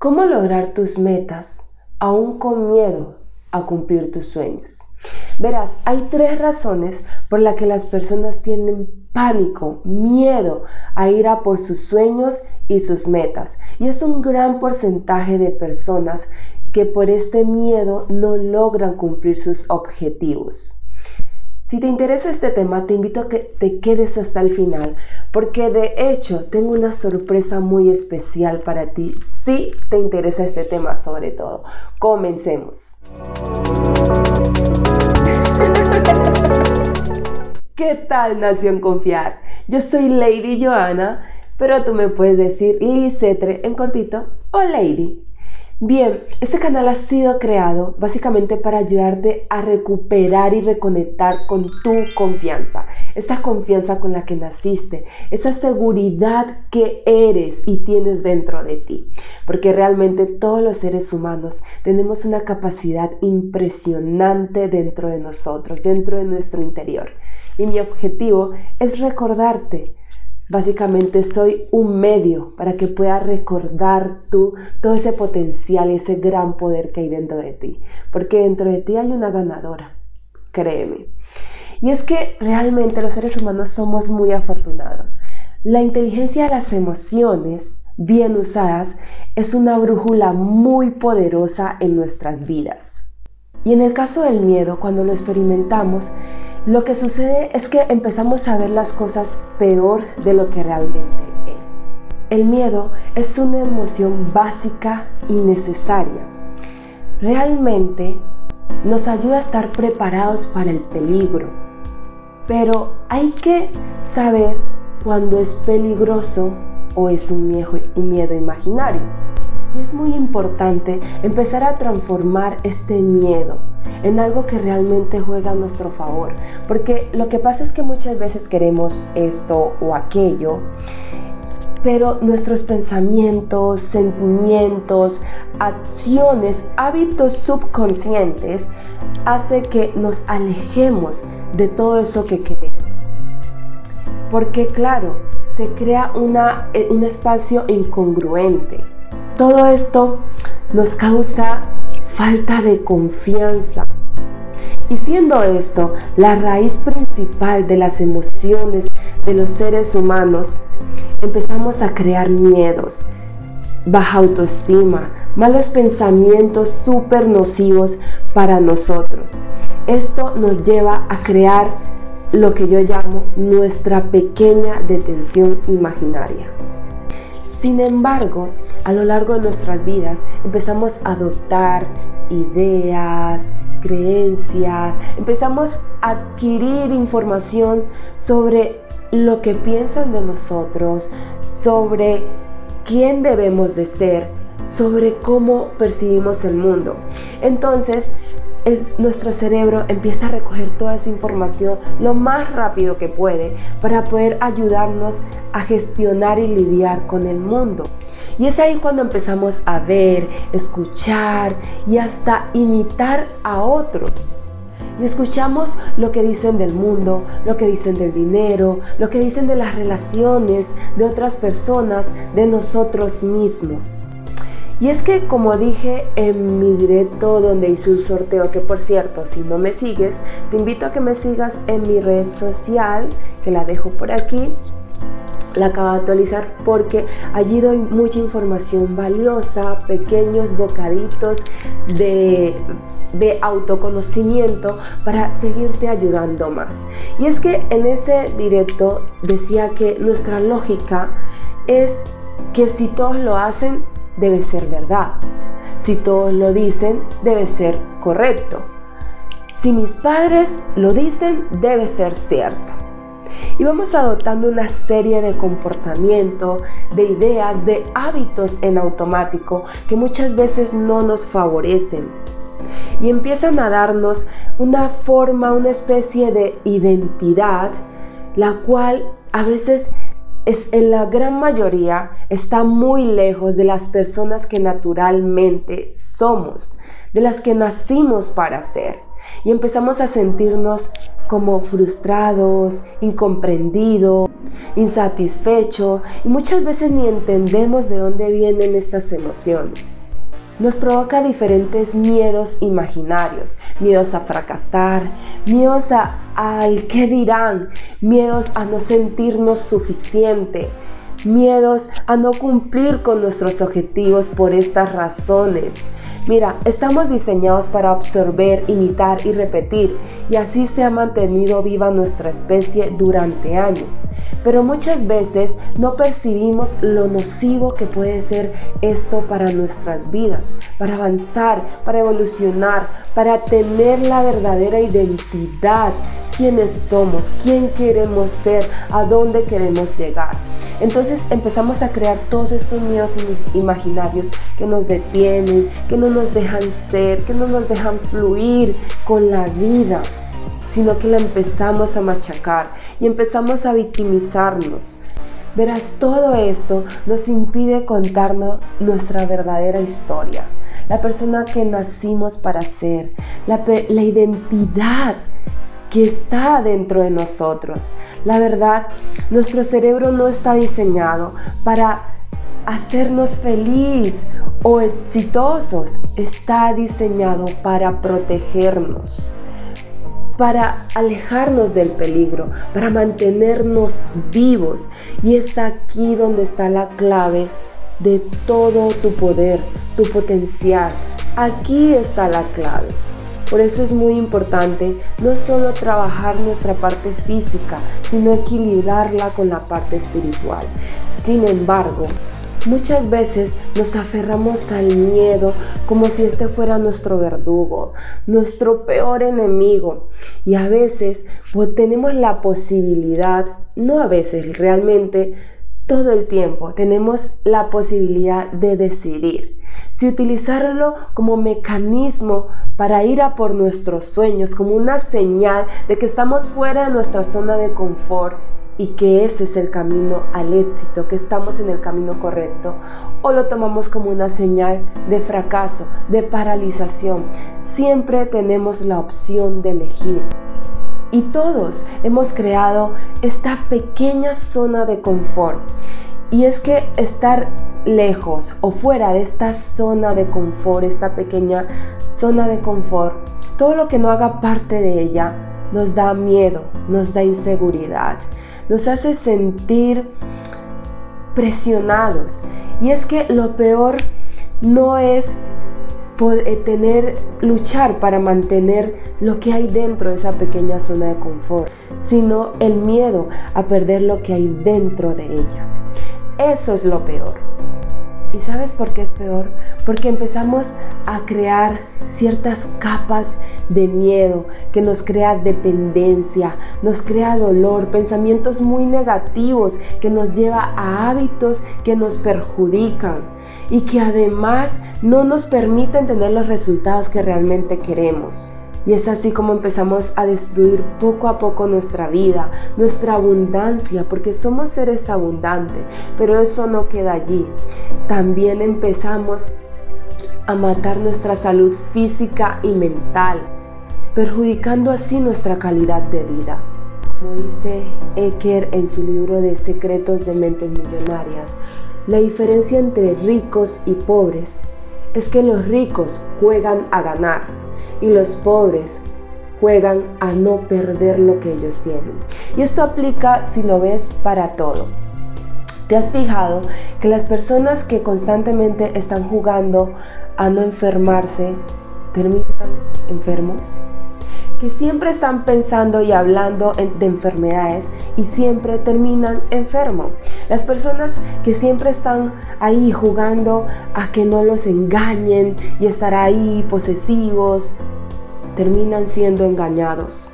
¿Cómo lograr tus metas aún con miedo a cumplir tus sueños? Verás, hay tres razones por las que las personas tienen pánico, miedo a ir a por sus sueños y sus metas. Y es un gran porcentaje de personas que por este miedo no logran cumplir sus objetivos. Si te interesa este tema, te invito a que te quedes hasta el final, porque de hecho tengo una sorpresa muy especial para ti si te interesa este tema sobre todo. Comencemos. ¿Qué tal Nación Confiar? Yo soy Lady Joana, pero tú me puedes decir Licetre en cortito o Lady. Bien, este canal ha sido creado básicamente para ayudarte a recuperar y reconectar con tu confianza, esa confianza con la que naciste, esa seguridad que eres y tienes dentro de ti, porque realmente todos los seres humanos tenemos una capacidad impresionante dentro de nosotros, dentro de nuestro interior. Y mi objetivo es recordarte Básicamente soy un medio para que puedas recordar tú todo ese potencial ese gran poder que hay dentro de ti. Porque dentro de ti hay una ganadora, créeme. Y es que realmente los seres humanos somos muy afortunados. La inteligencia de las emociones bien usadas es una brújula muy poderosa en nuestras vidas. Y en el caso del miedo, cuando lo experimentamos, lo que sucede es que empezamos a ver las cosas peor de lo que realmente es. El miedo es una emoción básica y necesaria. Realmente nos ayuda a estar preparados para el peligro. Pero hay que saber cuando es peligroso o es un miedo, un miedo imaginario. Y es muy importante empezar a transformar este miedo en algo que realmente juega a nuestro favor. Porque lo que pasa es que muchas veces queremos esto o aquello, pero nuestros pensamientos, sentimientos, acciones, hábitos subconscientes hace que nos alejemos de todo eso que queremos. Porque claro, se crea una, eh, un espacio incongruente. Todo esto nos causa falta de confianza. Y siendo esto la raíz principal de las emociones de los seres humanos, empezamos a crear miedos, baja autoestima, malos pensamientos súper nocivos para nosotros. Esto nos lleva a crear lo que yo llamo nuestra pequeña detención imaginaria. Sin embargo, a lo largo de nuestras vidas empezamos a adoptar ideas, creencias, empezamos a adquirir información sobre lo que piensan de nosotros, sobre quién debemos de ser, sobre cómo percibimos el mundo. Entonces, nuestro cerebro empieza a recoger toda esa información lo más rápido que puede para poder ayudarnos a gestionar y lidiar con el mundo. Y es ahí cuando empezamos a ver, escuchar y hasta imitar a otros. Y escuchamos lo que dicen del mundo, lo que dicen del dinero, lo que dicen de las relaciones de otras personas, de nosotros mismos. Y es que como dije en mi directo donde hice un sorteo, que por cierto, si no me sigues, te invito a que me sigas en mi red social, que la dejo por aquí. La acabo de actualizar porque allí doy mucha información valiosa, pequeños bocaditos de, de autoconocimiento para seguirte ayudando más. Y es que en ese directo decía que nuestra lógica es que si todos lo hacen, debe ser verdad. Si todos lo dicen, debe ser correcto. Si mis padres lo dicen, debe ser cierto. Y vamos adoptando una serie de comportamientos, de ideas, de hábitos en automático que muchas veces no nos favorecen. Y empiezan a darnos una forma, una especie de identidad, la cual a veces en la gran mayoría está muy lejos de las personas que naturalmente somos, de las que nacimos para ser. Y empezamos a sentirnos como frustrados, incomprendidos, insatisfecho y muchas veces ni entendemos de dónde vienen estas emociones. Nos provoca diferentes miedos imaginarios, miedos a fracasar, miedos a, al qué dirán, miedos a no sentirnos suficiente, miedos a no cumplir con nuestros objetivos por estas razones. Mira, estamos diseñados para absorber, imitar y repetir, y así se ha mantenido viva nuestra especie durante años. Pero muchas veces no percibimos lo nocivo que puede ser esto para nuestras vidas, para avanzar, para evolucionar, para tener la verdadera identidad, quiénes somos, quién queremos ser, a dónde queremos llegar. Entonces empezamos a crear todos estos miedos imaginarios que nos detienen, que no nos dejan ser, que no nos dejan fluir con la vida, sino que la empezamos a machacar y empezamos a victimizarnos. Verás, todo esto nos impide contarnos nuestra verdadera historia, la persona que nacimos para ser, la, la identidad que está dentro de nosotros. La verdad, nuestro cerebro no está diseñado para hacernos feliz o exitosos. Está diseñado para protegernos, para alejarnos del peligro, para mantenernos vivos. Y está aquí donde está la clave de todo tu poder, tu potencial. Aquí está la clave. Por eso es muy importante no solo trabajar nuestra parte física, sino equilibrarla con la parte espiritual. Sin embargo, Muchas veces nos aferramos al miedo como si este fuera nuestro verdugo, nuestro peor enemigo. Y a veces pues, tenemos la posibilidad, no a veces, realmente todo el tiempo tenemos la posibilidad de decidir si utilizarlo como mecanismo para ir a por nuestros sueños, como una señal de que estamos fuera de nuestra zona de confort y que ese es el camino al éxito, que estamos en el camino correcto, o lo tomamos como una señal de fracaso, de paralización. Siempre tenemos la opción de elegir. Y todos hemos creado esta pequeña zona de confort. Y es que estar lejos o fuera de esta zona de confort, esta pequeña zona de confort, todo lo que no haga parte de ella nos da miedo, nos da inseguridad, nos hace sentir presionados. Y es que lo peor no es eh, tener, luchar para mantener lo que hay dentro de esa pequeña zona de confort, sino el miedo a perder lo que hay dentro de ella. Eso es lo peor. ¿Y sabes por qué es peor? Porque empezamos a crear ciertas capas de miedo que nos crea dependencia, nos crea dolor, pensamientos muy negativos que nos lleva a hábitos que nos perjudican y que además no nos permiten tener los resultados que realmente queremos. Y es así como empezamos a destruir poco a poco nuestra vida, nuestra abundancia, porque somos seres abundantes, pero eso no queda allí. También empezamos a matar nuestra salud física y mental, perjudicando así nuestra calidad de vida. Como dice Eker en su libro de Secretos de Mentes Millonarias, la diferencia entre ricos y pobres es que los ricos juegan a ganar y los pobres juegan a no perder lo que ellos tienen. Y esto aplica si lo ves para todo. ¿Te has fijado que las personas que constantemente están jugando a no enfermarse terminan enfermos? Que siempre están pensando y hablando de enfermedades y siempre terminan enfermos. Las personas que siempre están ahí jugando a que no los engañen y estar ahí posesivos, terminan siendo engañados.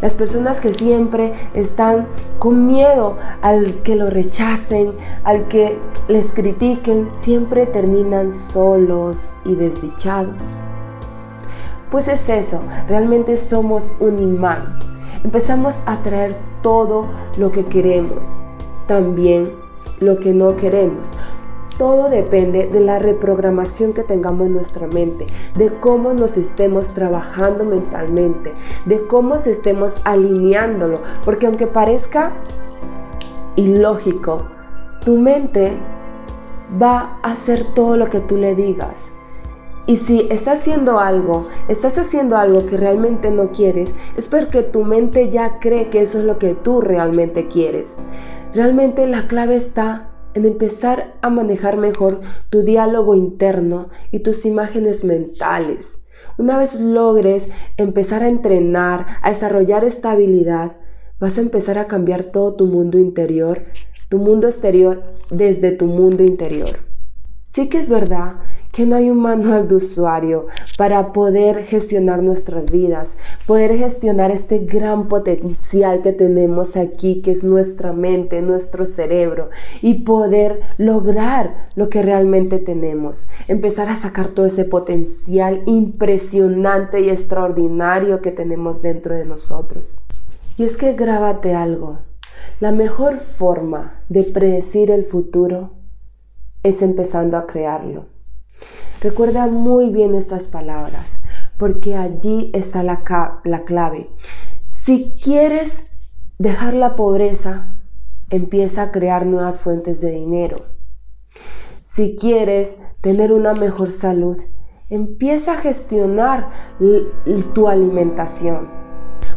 Las personas que siempre están con miedo al que lo rechacen, al que les critiquen, siempre terminan solos y desdichados. Pues es eso, realmente somos un imán. Empezamos a traer todo lo que queremos también lo que no queremos. Todo depende de la reprogramación que tengamos en nuestra mente, de cómo nos estemos trabajando mentalmente, de cómo se estemos alineándolo. Porque aunque parezca ilógico, tu mente va a hacer todo lo que tú le digas. Y si estás haciendo algo, estás haciendo algo que realmente no quieres, es porque tu mente ya cree que eso es lo que tú realmente quieres. Realmente la clave está en empezar a manejar mejor tu diálogo interno y tus imágenes mentales. Una vez logres empezar a entrenar, a desarrollar esta habilidad, vas a empezar a cambiar todo tu mundo interior, tu mundo exterior desde tu mundo interior. Sí que es verdad que no hay un manual de usuario para poder gestionar nuestras vidas, poder gestionar este gran potencial que tenemos aquí, que es nuestra mente, nuestro cerebro, y poder lograr lo que realmente tenemos, empezar a sacar todo ese potencial impresionante y extraordinario que tenemos dentro de nosotros. Y es que grábate algo, la mejor forma de predecir el futuro es empezando a crearlo. Recuerda muy bien estas palabras, porque allí está la, la clave. Si quieres dejar la pobreza, empieza a crear nuevas fuentes de dinero. Si quieres tener una mejor salud, empieza a gestionar tu alimentación.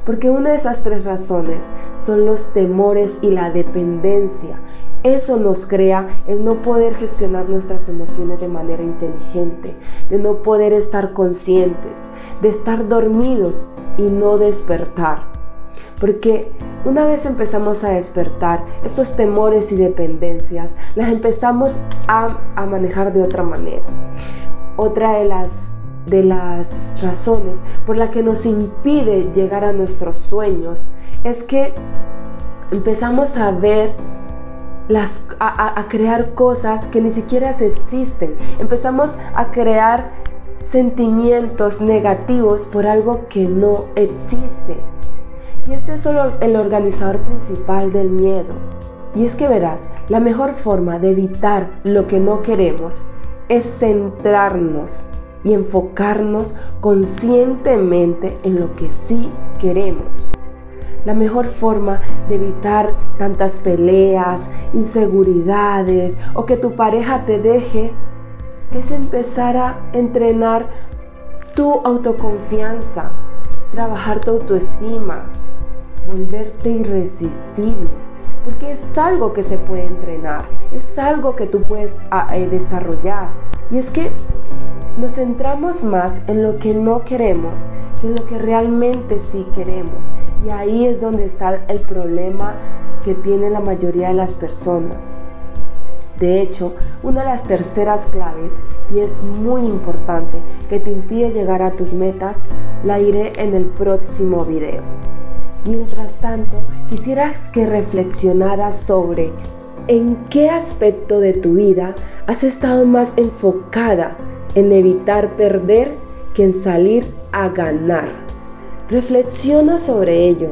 Porque una de esas tres razones son los temores y la dependencia. Eso nos crea el no poder gestionar nuestras emociones de manera inteligente, de no poder estar conscientes, de estar dormidos y no despertar. Porque una vez empezamos a despertar, estos temores y dependencias las empezamos a, manejar de otra manera. Otra de las de las razones por la que nos impide llegar a nuestros sueños es que empezamos a ver las, a, crear cosas que ni siquiera existen. Empezamos a crear sentimientos negativos por algo que no existe. Y este es solo el organizador principal del miedo. Y es que verás, la mejor forma de evitar lo que no queremos es centrarnos y enfocarnos conscientemente en lo que sí queremos. La mejor forma de evitar tantas peleas, inseguridades o que tu pareja te deje es empezar a entrenar tu autoconfianza, trabajar tu autoestima, volverte irresistible. Porque es algo que se puede entrenar, es algo que tú puedes ah, eh, desarrollar. Y es que nos centramos más en lo que no queremos que en lo que realmente sí queremos. Y ahí es donde está el problema que tiene la mayoría de las personas. De hecho, una de las terceras claves, y es muy importante, que te impide llegar a tus metas, la iré en el próximo video. Mientras tanto, quisieras que reflexionaras sobre en qué aspecto de tu vida has estado más enfocada en evitar perder que en salir a ganar. Reflexiona sobre ello.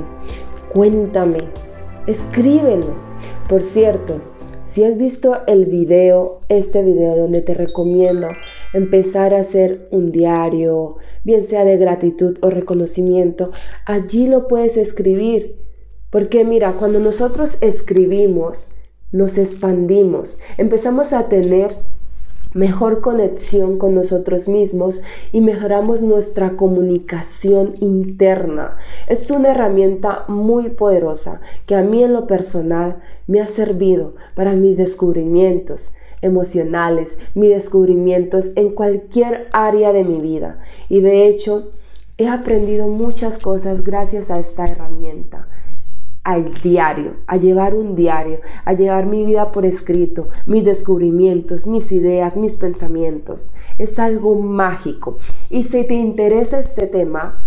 Cuéntame. Escríbelo. Por cierto, si has visto el video, este video donde te recomiendo empezar a hacer un diario, bien sea de gratitud o reconocimiento, allí lo puedes escribir. Porque mira, cuando nosotros escribimos, nos expandimos, empezamos a tener mejor conexión con nosotros mismos y mejoramos nuestra comunicación interna. Es una herramienta muy poderosa que a mí en lo personal me ha servido para mis descubrimientos emocionales, mis descubrimientos en cualquier área de mi vida. Y de hecho, he aprendido muchas cosas gracias a esta herramienta al diario, a llevar un diario, a llevar mi vida por escrito, mis descubrimientos, mis ideas, mis pensamientos. Es algo mágico. Y si te interesa este tema,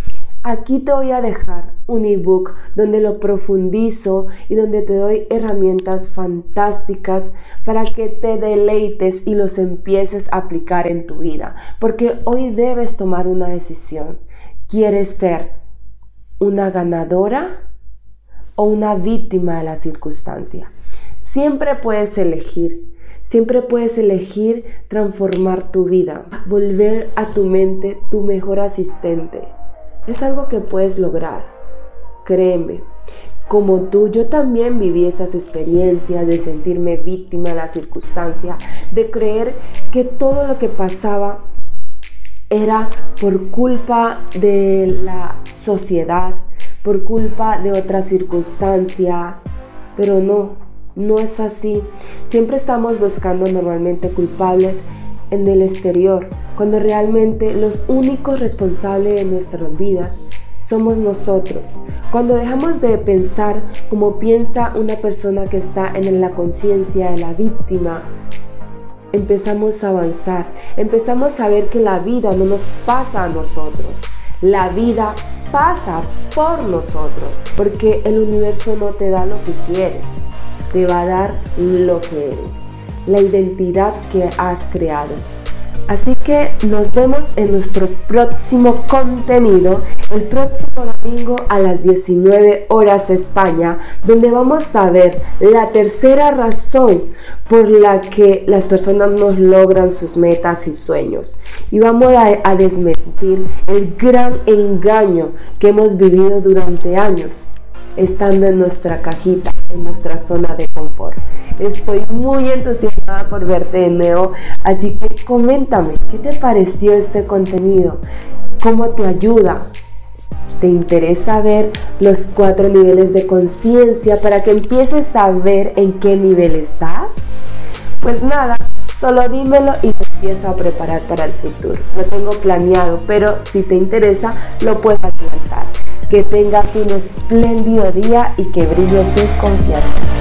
aquí te voy a dejar un ebook donde lo profundizo y donde te doy herramientas fantásticas para que te deleites y los empieces a aplicar en tu vida. Porque hoy debes tomar una decisión. ¿Quieres ser una ganadora? O una víctima de la circunstancia. Siempre puedes elegir, siempre puedes elegir transformar tu vida, volver a tu mente tu mejor asistente. Es algo que puedes lograr, créeme. como tú, yo también viví esas experiencias de sentirme víctima de la circunstancia, de creer que todo lo que pasaba era por culpa de la sociedad, por culpa de otras circunstancias, pero no, no es así. Siempre estamos buscando normalmente culpables en el exterior, cuando realmente los únicos responsables de nuestras vidas somos nosotros. Cuando dejamos de pensar como piensa una persona que está en la conciencia de la víctima, empezamos a avanzar, empezamos a ver que la vida no nos pasa a nosotros, la vida pasa por nosotros, porque el universo no te da lo que quieres, te va a dar lo que eres, la identidad que has creado. Así que nos vemos en nuestro próximo contenido el próximo domingo a las 19 horas España, donde vamos a ver la tercera razón por la que las personas no logran sus metas y sueños. Y vamos a, desmentir el gran engaño que hemos vivido durante años, estando en nuestra cajita, en nuestra zona de confort. Estoy muy entusiasmada por verte de nuevo, así que coméntame, ¿qué te pareció este contenido? ¿Cómo te ayuda? ¿Te interesa ver los cuatro niveles de conciencia para que empieces a ver en qué nivel estás? Pues nada, solo dímelo y te empiezo a preparar para el futuro. Lo tengo planeado, pero si te interesa, lo puedes adelantar. Que tengas un espléndido día y que brille tu confianza.